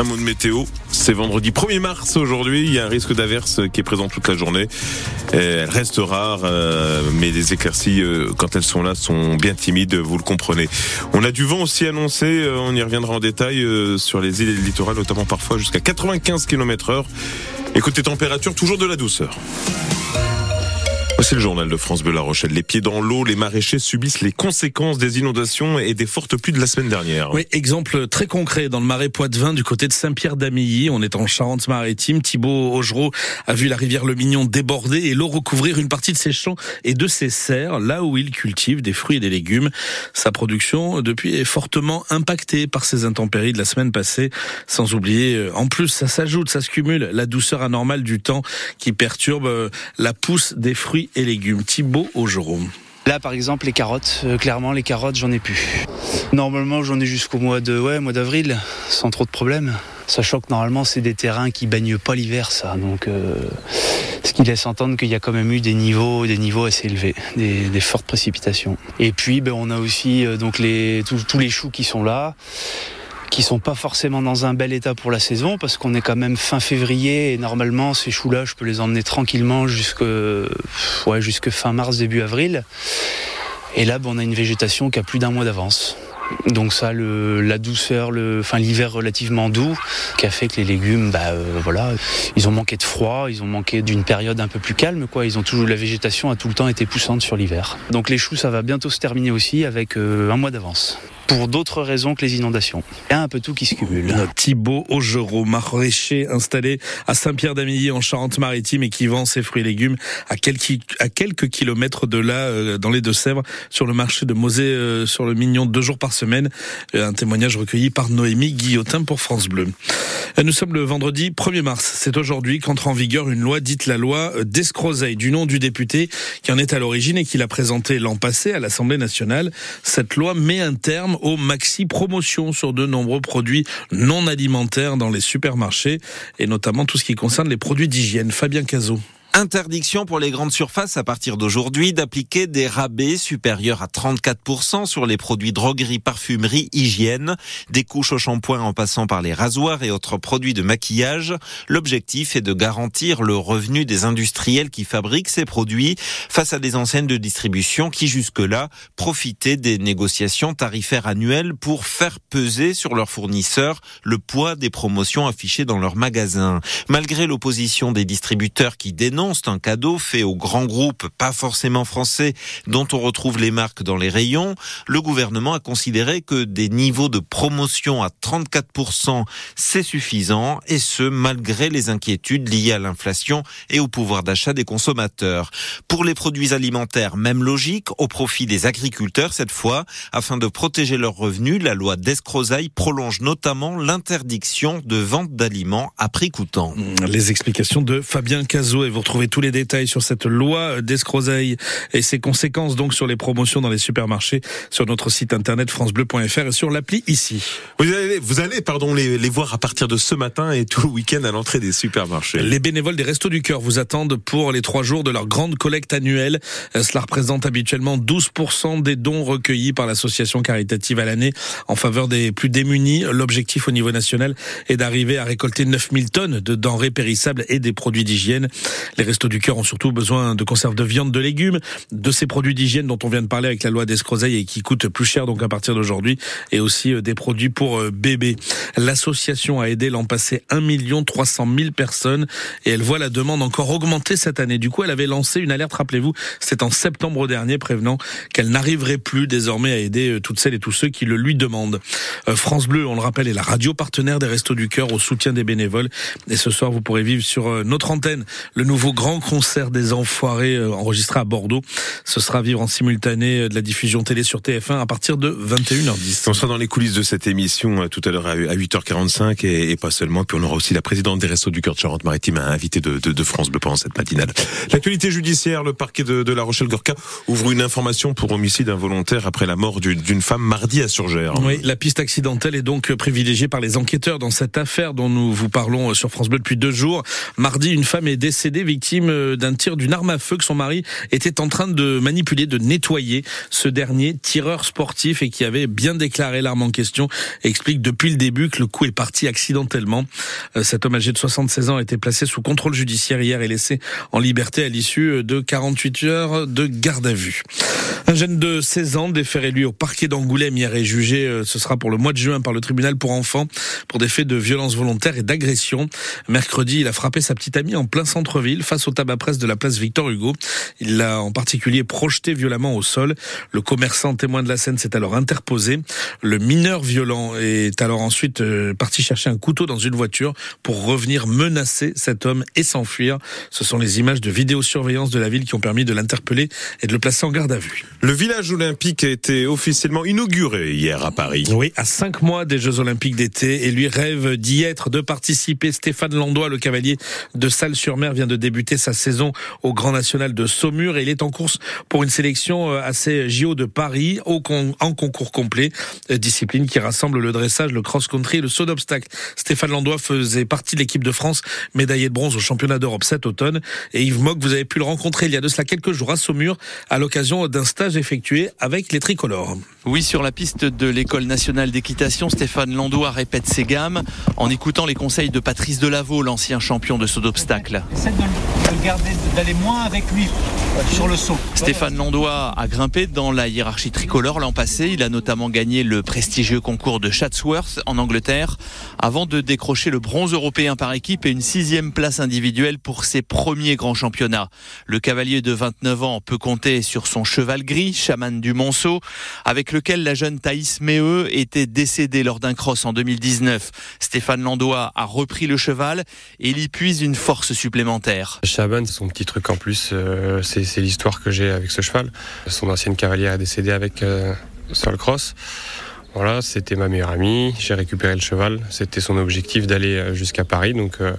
Un mot de météo, c'est vendredi 1er mars aujourd'hui, il y a un risque d'averse qui est présent toute la journée. Elle reste rare, euh, mais les éclaircies, euh, quand elles sont là, sont bien timides, vous le comprenez. On a du vent aussi annoncé, euh, on y reviendra en détail sur les îles et les littorales, notamment parfois jusqu'à 95 km heure. Écoutez, température, toujours de la douceur. C'est le journal de France Bleu La Rochelle. Les pieds dans l'eau, les maraîchers subissent les conséquences des inondations et des fortes pluies de la semaine dernière. Oui, exemple très concret dans le marais Poitevin du côté de Saint-Pierre-d'Amilly. On est en Charente-Maritime. Thibaut Augereau a vu la rivière Le Mignon déborder et l'eau recouvrir une partie de ses champs et de ses serres, là où il cultive des fruits et des légumes. Sa production, depuis, est fortement impactée par ces intempéries de la semaine passée. Sans oublier, euh, en plus, ça s'ajoute, ça se cumule, la douceur anormale du temps qui perturbe euh, la pousse des fruits et légumes. Thibaut Augereau. Là, par exemple, les carottes, euh, clairement, les carottes, j'en ai plus. Normalement, j'en ai jusqu'au mois de, ouais, mois d'avril, sans trop de problèmes. Sachant que normalement, c'est des terrains qui baignent pas l'hiver, ça. Donc, euh, ce qui laisse entendre qu'il y a quand même eu des niveaux, des niveaux assez élevés, des, fortes précipitations. Et puis, ben, on a aussi euh, tous les choux qui sont là qui sont pas forcément dans un bel état pour la saison parce qu'on est quand même fin février et normalement ces choux-là, je peux les emmener tranquillement jusque, ouais, jusque fin mars, début avril. Et là, on a une végétation qui a plus d'un mois d'avance. Donc ça, la douceur, le, enfin l'hiver relativement doux, qui a fait que les légumes, bah euh, voilà, ils ont manqué de froid, ils ont manqué d'une période un peu plus calme, quoi. Ils ont toujours la végétation a tout le temps été poussante sur l'hiver. Donc les choux, ça va bientôt se terminer aussi avec euh, un mois d'avance pour d'autres raisons que les inondations. Il y a un peu tout qui se cumule. Thibaut Augereau, maraîcher installé à Saint-Pierre-d'Amilly en Charente-Maritime et qui vend ses fruits et légumes à quelques, à quelques kilomètres de là, euh, dans les Deux-Sèvres, sur le marché de Mosée, sur le Mignon, deux jours par semaine. Euh, un témoignage recueilli par Noémie Guillotin pour France Bleu. Nous sommes le vendredi 1er mars. C'est aujourd'hui qu'entre en vigueur une loi dite la loi d'Escrozeille, du nom du député qui en est à l'origine et qui l'a présenté l'an passé à l'Assemblée nationale. Cette loi met un terme au maxi promotion sur de nombreux produits non alimentaires dans les supermarchés et notamment tout ce qui concerne les produits d'hygiène. Fabien Cazot. Interdiction pour les grandes surfaces à partir d'aujourd'hui d'appliquer des rabais supérieurs à 34% sur les produits droguerie, parfumerie, hygiène, des couches au shampoing en passant par les rasoirs et autres produits de maquillage. L'objectif est de garantir le revenu des industriels qui fabriquent ces produits face à des enseignes de distribution qui jusque-là profitaient des négociations tarifaires annuelles pour faire peser sur leurs fournisseurs le poids des promotions affichées dans leurs magasins. Malgré l'opposition des distributeurs qui dénoncent c'est un cadeau fait aux grands groupes, pas forcément français, dont on retrouve les marques dans les rayons. Le gouvernement a considéré que des niveaux de promotion à 34%, c'est suffisant, et ce, malgré les inquiétudes liées à l'inflation et au pouvoir d'achat des consommateurs. Pour les produits alimentaires, même logique, au profit des agriculteurs cette fois, afin de protéger leurs revenus, la loi d'Escrozaille prolonge notamment l'interdiction de vente d'aliments à prix coûtant. Les explications de Fabien Cazot et votre Trouvez tous les détails sur cette loi d'escroseille et ses conséquences donc sur les promotions dans les supermarchés sur notre site internet francebleu.fr et sur l'appli ici. Vous allez, vous allez pardon, les, les voir à partir de ce matin et tout le week-end à l'entrée des supermarchés. Les bénévoles des Restos du Cœur vous attendent pour les trois jours de leur grande collecte annuelle. Euh, cela représente habituellement 12% des dons recueillis par l'association caritative à l'année en faveur des plus démunis. L'objectif au niveau national est d'arriver à récolter 9000 tonnes de denrées périssables et des produits d'hygiène. Les restos du cœur ont surtout besoin de conserves de viande, de légumes, de ces produits d'hygiène dont on vient de parler avec la loi d'Escrozeille et qui coûtent plus cher donc à partir d'aujourd'hui, et aussi euh, des produits pour euh, bébés. L'association a aidé l'an passé 1 300 000 personnes et elle voit la demande encore augmenter cette année. Du coup, elle avait lancé une alerte, rappelez-vous, c'est en septembre dernier, prévenant qu'elle n'arriverait plus désormais à aider euh, toutes celles et tous ceux qui le lui demandent. France Bleu, on le rappelle, est la radio partenaire des Restos du Cœur au soutien des bénévoles. Et ce soir, vous pourrez vivre sur notre antenne le nouveau grand concert des Enfoirés euh, enregistré à Bordeaux. Ce sera vivre en simultané euh, de la diffusion télé sur TF1 à partir de 21h10. On sera dans les coulisses de cette émission euh, tout à l'heure à 8h45 et, pas seulement. Puis on aura aussi la présidente des Restos du Cœur de Charente-Maritime, invité de, de, de, France Bleu pendant cette matinale. L'actualité judiciaire, le parquet de, de La Rochelle-Gorka ouvre une information pour homicide involontaire après la mort d'une femme mardi à Surgère. Oui, la piste accidentelle est donc privilégiée par les enquêteurs dans cette affaire dont nous vous parlons sur France Bleu depuis deux jours. Mardi, une femme est décédée victime d'un tir d'une arme à feu que son mari était en train de manipuler, de nettoyer. Ce dernier, tireur sportif et qui avait bien déclaré l'arme en question, explique depuis le début que le coup est parti accidentellement. Euh, cet homme âgé de 76 ans a été placé sous contrôle judiciaire hier et laissé en liberté à l'issue de 48 heures de garde à vue. Un jeune de 16 ans déféré lui au parquet d'Angoulême hier est jugé, euh, ce sera pour le mois de juin par le tribunal pour enfants pour des faits de violence volontaire et d'agression. Mercredi, il a frappé sa petite amie en plein centre-ville face au tabac presse de la place Victor Hugo. Il l'a en particulier projeté violemment au sol. Le commerçant témoin de la scène s'est alors interposé. Le mineur violent est alors ensuite euh, parti chercher un couteau dans une voiture pour revenir menacer cet homme et s'enfuir. Ce sont les images de vidéosurveillance de la ville qui ont permis de l'interpeller et de le placer en garde à vue. Le village olympique a été officiellement inauguré hier à Paris. Oui, à cinq mois des Jeux olympiques d'été et lui rêve d'y être, de participer. Stéphane Landois, le cavalier de Salles-sur-Mer, vient de débuter sa saison au Grand National de Saumur et il est en course pour une sélection à ces JO de Paris au en concours complet, euh, discipline qui rassemble le dressage, le cross-country et le saut d'obstacle. Stéphane Landois faisait partie de l'équipe de France, médaillé de bronze au championnat d'Europe cet automne. Et Yves Mock, vous avez pu le rencontrer il y a de cela quelques jours à Saumur, à l'occasion d'un stage effectué avec les tricolores. Oui, sur la piste de l'école nationale d'équitation, Stéphane Landois répète ses gammes en écoutant les conseils de Patrice Delaveau, l'ancien champion de saut d'obstacle. D'aller moins avec lui sur le saut. Stéphane Landois a grimpé dans la hiérarchie tricolore l'an passé. Il a notamment gagné le prestigieux concours de Chatsworth en Angleterre avant de décrocher le bronze européen par équipe et une sixième place individuelle pour ses premiers grands championnats. Le cavalier de 29 ans peut compter sur son cheval gris, chaman du Monceau, avec lequel la jeune Thaïs Méheux était décédée lors d'un cross en 2019. Stéphane Landois a repris le cheval et il y puise une force supplémentaire. Chaman, c'est son petit truc en plus, euh, c'est l'histoire que j'ai avec ce cheval. Son ancienne cavalière est décédée avec euh, sur le cross. Voilà, c'était ma meilleure amie. J'ai récupéré le cheval. C'était son objectif d'aller euh, jusqu'à Paris. Donc, euh,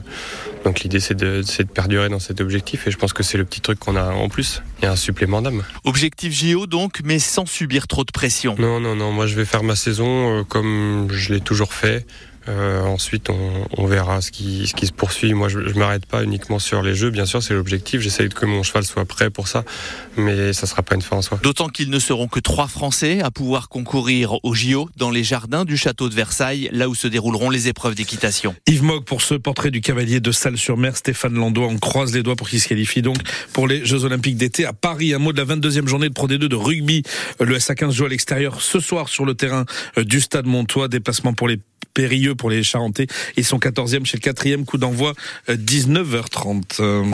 donc l'idée, c'est de, de, perdurer dans cet objectif. Et je pense que c'est le petit truc qu'on a en plus. Il y a un supplément d'âme. Objectif JO donc, mais sans subir trop de pression. Non, non, non. Moi, je vais faire ma saison euh, comme je l'ai toujours fait. Euh, ensuite, on, on, verra ce qui, ce qui se poursuit. Moi, je ne m'arrête pas uniquement sur les jeux. Bien sûr, c'est l'objectif. J'essaye que mon cheval soit prêt pour ça, mais ça ne sera pas une fin en soi. D'autant qu'ils ne seront que trois Français à pouvoir concourir au JO dans les jardins du château de Versailles, là où se dérouleront les épreuves d'équitation. Yves Mogg pour ce portrait du cavalier de Salle-sur-Mer, Stéphane Landois. On croise les doigts pour qu'il se qualifie donc pour les Jeux Olympiques d'été à Paris. Un mot de la 22e journée de Pro D2 de rugby. Le SA15 joue à l'extérieur ce soir sur le terrain du Stade Montois. Déplacement pour les périlleux pour les Charentais. Ils sont 14e chez le quatrième coup d'envoi 19h30.